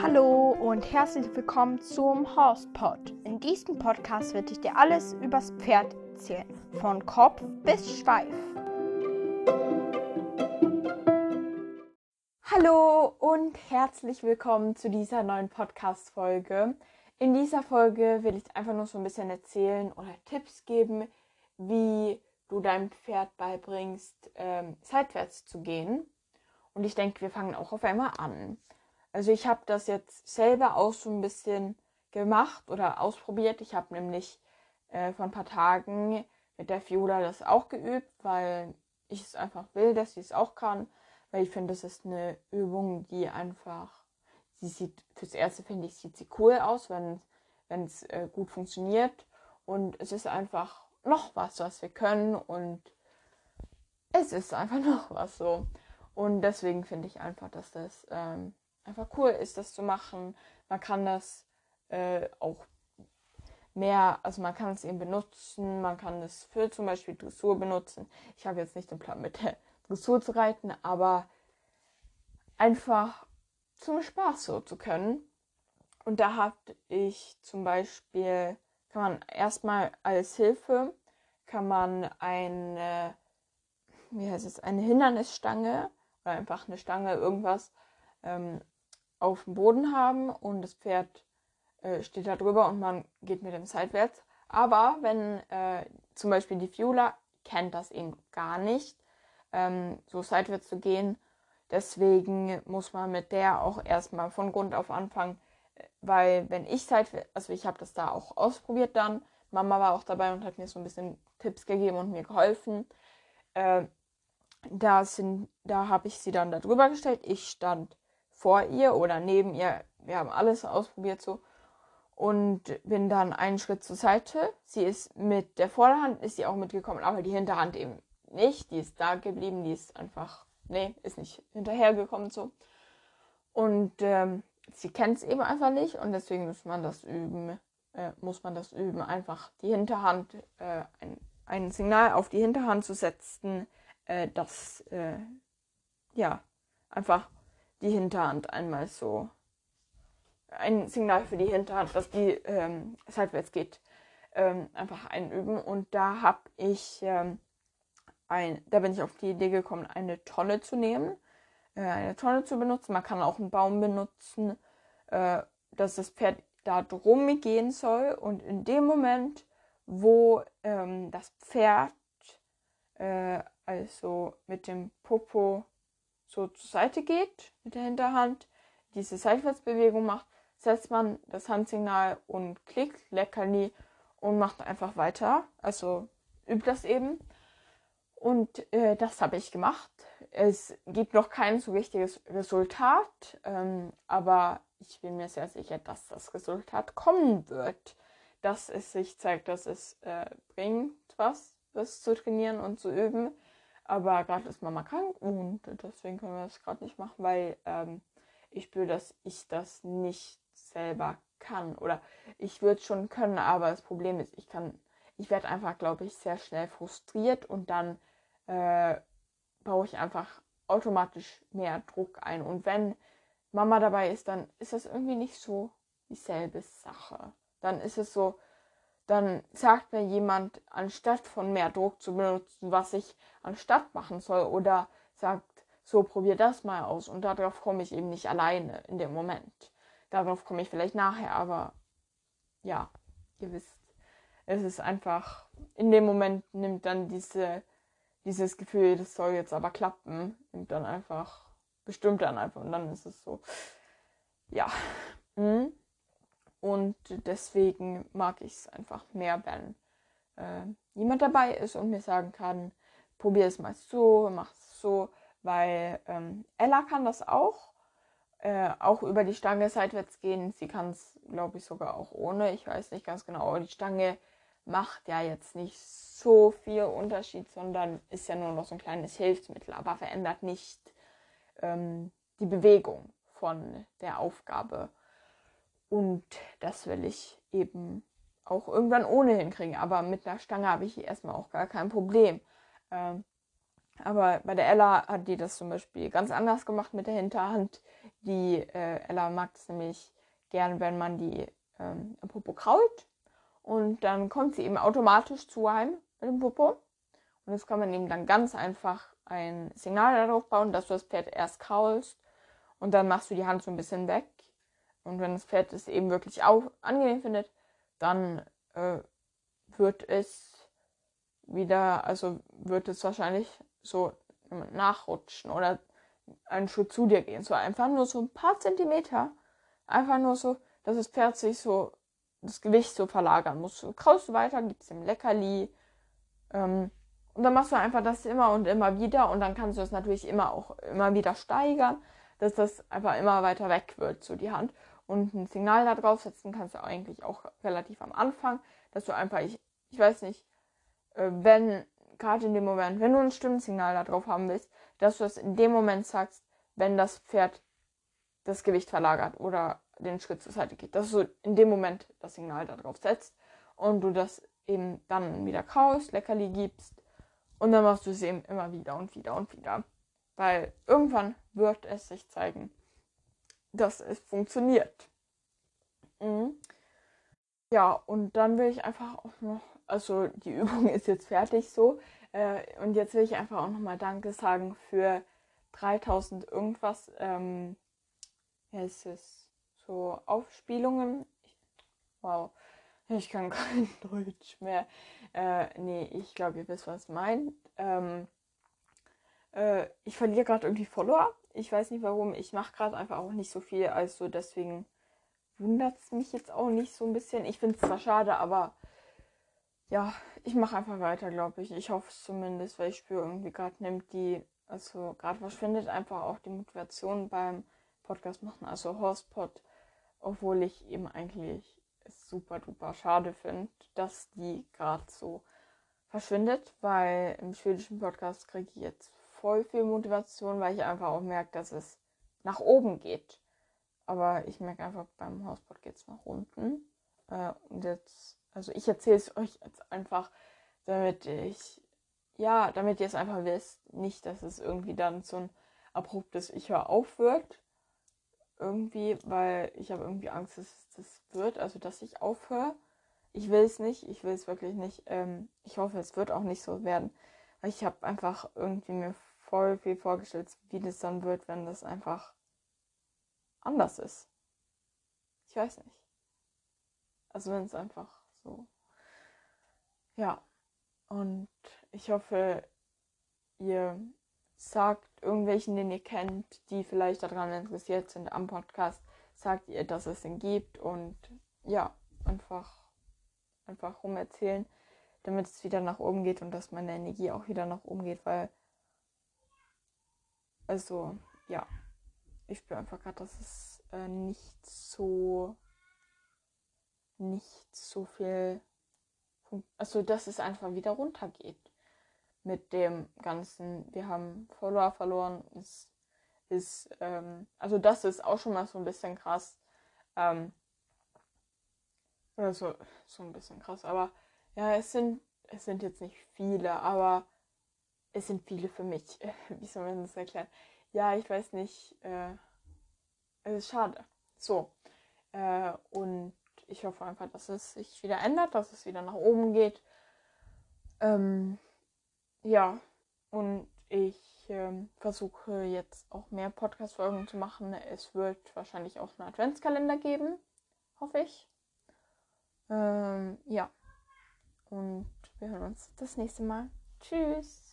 Hallo und herzlich willkommen zum Horsepod. In diesem Podcast werde ich dir alles übers Pferd erzählen, von Kopf bis Schweif. Hallo und herzlich willkommen zu dieser neuen Podcast-Folge. In dieser Folge will ich einfach nur so ein bisschen erzählen oder Tipps geben, wie du deinem Pferd beibringst, ähm, seitwärts zu gehen. Und ich denke, wir fangen auch auf einmal an. Also ich habe das jetzt selber auch so ein bisschen gemacht oder ausprobiert. Ich habe nämlich äh, vor ein paar Tagen mit der Fiola das auch geübt, weil ich es einfach will, dass sie es auch kann. Weil ich finde, das ist eine Übung, die einfach, sie sieht, fürs Erste finde ich, sieht sie cool aus, wenn es äh, gut funktioniert. Und es ist einfach noch was, was wir können. Und es ist einfach noch was so. Und deswegen finde ich einfach, dass das ähm, einfach cool ist, das zu machen. Man kann das äh, auch mehr, also man kann es eben benutzen, man kann es für zum Beispiel Dressur benutzen. Ich habe jetzt nicht den Plan mit der Dressur zu reiten, aber einfach zum Spaß so zu können. Und da habe ich zum Beispiel, kann man erstmal als Hilfe, kann man eine, wie heißt es, eine Hindernisstange oder einfach eine Stange, irgendwas ähm, auf dem Boden haben und das Pferd äh, steht da drüber und man geht mit dem seitwärts. Aber wenn äh, zum Beispiel die Fiola kennt das eben gar nicht, ähm, so seitwärts zu gehen, deswegen muss man mit der auch erstmal von Grund auf anfangen, weil wenn ich seitwärts, also ich habe das da auch ausprobiert dann, Mama war auch dabei und hat mir so ein bisschen Tipps gegeben und mir geholfen. Äh, da da habe ich sie dann da drüber gestellt. Ich stand vor ihr oder neben ihr. Wir haben alles ausprobiert so und bin dann einen Schritt zur Seite. Sie ist mit der Vorderhand ist sie auch mitgekommen, aber die Hinterhand eben nicht. Die ist da geblieben, die ist einfach, nee, ist nicht hinterhergekommen so. Und ähm, sie kennt es eben einfach nicht und deswegen muss man das üben, äh, muss man das üben, einfach die Hinterhand, äh, ein, ein Signal auf die Hinterhand zu setzen, äh, das, äh, ja, einfach die Hinterhand einmal so ein Signal für die Hinterhand, dass die ähm, seitwärts geht, ähm, einfach einüben. Und da habe ich ähm, ein, da bin ich auf die Idee gekommen, eine Tonne zu nehmen, eine Tonne zu benutzen. Man kann auch einen Baum benutzen, äh, dass das Pferd da drum gehen soll. Und in dem Moment, wo ähm, das Pferd äh, also mit dem Popo so zur Seite geht mit der Hinterhand, diese Seitwärtsbewegung macht, setzt man das Handsignal und klickt Leckerli und macht einfach weiter. Also übt das eben. Und äh, das habe ich gemacht. Es gibt noch kein so richtiges Resultat, ähm, aber ich bin mir sehr sicher, dass das Resultat kommen wird. Dass es sich zeigt, dass es äh, bringt, was, das zu trainieren und zu üben. Aber gerade ist Mama krank und deswegen können wir das gerade nicht machen, weil ähm, ich spüre, dass ich das nicht selber kann. Oder ich würde es schon können, aber das Problem ist, ich kann, ich werde einfach, glaube ich, sehr schnell frustriert und dann äh, baue ich einfach automatisch mehr Druck ein. Und wenn Mama dabei ist, dann ist das irgendwie nicht so dieselbe Sache. Dann ist es so, dann sagt mir jemand, anstatt von mehr Druck zu benutzen, was ich anstatt machen soll, oder sagt, so probier das mal aus. Und darauf komme ich eben nicht alleine in dem Moment. Darauf komme ich vielleicht nachher, aber ja, ihr wisst, es ist einfach, in dem Moment nimmt dann diese, dieses Gefühl, das soll jetzt aber klappen, nimmt dann einfach, bestimmt dann einfach und dann ist es so, ja. Mhm. Und deswegen mag ich es einfach mehr, wenn äh, jemand dabei ist und mir sagen kann, probier es mal so, mach es so, weil ähm, Ella kann das auch, äh, auch über die Stange seitwärts gehen. Sie kann es, glaube ich, sogar auch ohne. Ich weiß nicht ganz genau, aber die Stange macht ja jetzt nicht so viel Unterschied, sondern ist ja nur noch so ein kleines Hilfsmittel, aber verändert nicht ähm, die Bewegung von der Aufgabe. Und das will ich eben auch irgendwann ohne hinkriegen. Aber mit einer Stange habe ich erstmal auch gar kein Problem. Ähm, Aber bei der Ella hat die das zum Beispiel ganz anders gemacht mit der Hinterhand. Die äh, Ella mag es nämlich gern, wenn man die ähm, Popo krault. Und dann kommt sie eben automatisch zu einem mit dem Popo. Und jetzt kann man eben dann ganz einfach ein Signal darauf bauen, dass du das Pferd erst kraulst und dann machst du die Hand so ein bisschen weg. Und wenn das Pferd es eben wirklich auch angenehm findet, dann äh, wird es wieder, also wird es wahrscheinlich so nachrutschen oder einen Schritt zu dir gehen. So einfach nur so ein paar Zentimeter. Einfach nur so, dass das Pferd sich so das Gewicht so verlagern muss. Du kraust du weiter, gibst dem Leckerli. Ähm, und dann machst du einfach das immer und immer wieder und dann kannst du es natürlich immer auch immer wieder steigern, dass das einfach immer weiter weg wird, so die Hand. Und ein Signal da drauf setzen kannst du eigentlich auch relativ am Anfang, dass du einfach, ich, ich weiß nicht, äh, wenn, gerade in dem Moment, wenn du ein Stimmsignal da drauf haben willst, dass du das in dem Moment sagst, wenn das Pferd das Gewicht verlagert oder den Schritt zur Seite geht, dass du in dem Moment das Signal da drauf setzt und du das eben dann wieder kaust, Leckerli gibst und dann machst du es eben immer wieder und wieder und wieder. Weil irgendwann wird es sich zeigen, dass es funktioniert. Mhm. Ja, und dann will ich einfach auch noch, also die Übung ist jetzt fertig so. Äh, und jetzt will ich einfach auch nochmal Danke sagen für 3000 irgendwas. Ähm, ja, es ist so Aufspielungen. Wow, ich kann kein Deutsch mehr. Äh, nee, ich glaube, ihr wisst, was ich meine. Ähm, äh, ich verliere gerade irgendwie Follower. Ich weiß nicht warum. Ich mache gerade einfach auch nicht so viel. Also deswegen wundert es mich jetzt auch nicht so ein bisschen. Ich finde es zwar schade, aber ja, ich mache einfach weiter, glaube ich. Ich hoffe es zumindest, weil ich spüre irgendwie gerade nimmt die, also gerade verschwindet einfach auch die Motivation beim Podcast machen, also Horsepod, obwohl ich eben eigentlich es super duper schade finde, dass die gerade so verschwindet, weil im schwedischen Podcast kriege ich jetzt voll viel Motivation, weil ich einfach auch merke, dass es nach oben geht. Aber ich merke einfach, beim Hauspot geht es nach unten. Äh, und jetzt, also ich erzähle es euch jetzt einfach, damit ich, ja, damit ihr es einfach wisst. Nicht, dass es irgendwie dann so ein abruptes Ich höre auf wird. Irgendwie, weil ich habe irgendwie Angst, dass das wird, also dass ich aufhöre. Ich will es nicht, ich will es wirklich nicht. Ähm, ich hoffe, es wird auch nicht so werden. Weil ich habe einfach irgendwie mir voll viel vorgestellt, wie das dann wird, wenn das einfach anders ist. Ich weiß nicht. Also wenn es einfach so. Ja. Und ich hoffe, ihr sagt irgendwelchen, den ihr kennt, die vielleicht daran interessiert sind am Podcast, sagt ihr, dass es ihn gibt und ja, einfach, einfach rum erzählen, damit es wieder nach oben geht und dass meine Energie auch wieder nach oben geht, weil, also, ja, ich spüre einfach gerade, dass es äh, nicht so, nicht so viel, also, dass es einfach wieder runtergeht mit dem Ganzen. Wir haben Follower verloren, ist ist, ähm, also das ist auch schon mal so ein bisschen krass. Ähm, oder so, so ein bisschen krass. Aber ja, es sind, es sind jetzt nicht viele, aber es sind viele für mich. Wie soll man das erklären? Ja, ich weiß nicht. Äh, es ist schade. So. Äh, und ich hoffe einfach, dass es sich wieder ändert, dass es wieder nach oben geht. Ähm, ja, und ich ähm, versuche jetzt auch mehr Podcast-Folgen zu machen. Es wird wahrscheinlich auch einen Adventskalender geben, hoffe ich. Ähm, ja. Und wir hören uns das nächste Mal. Tschüss.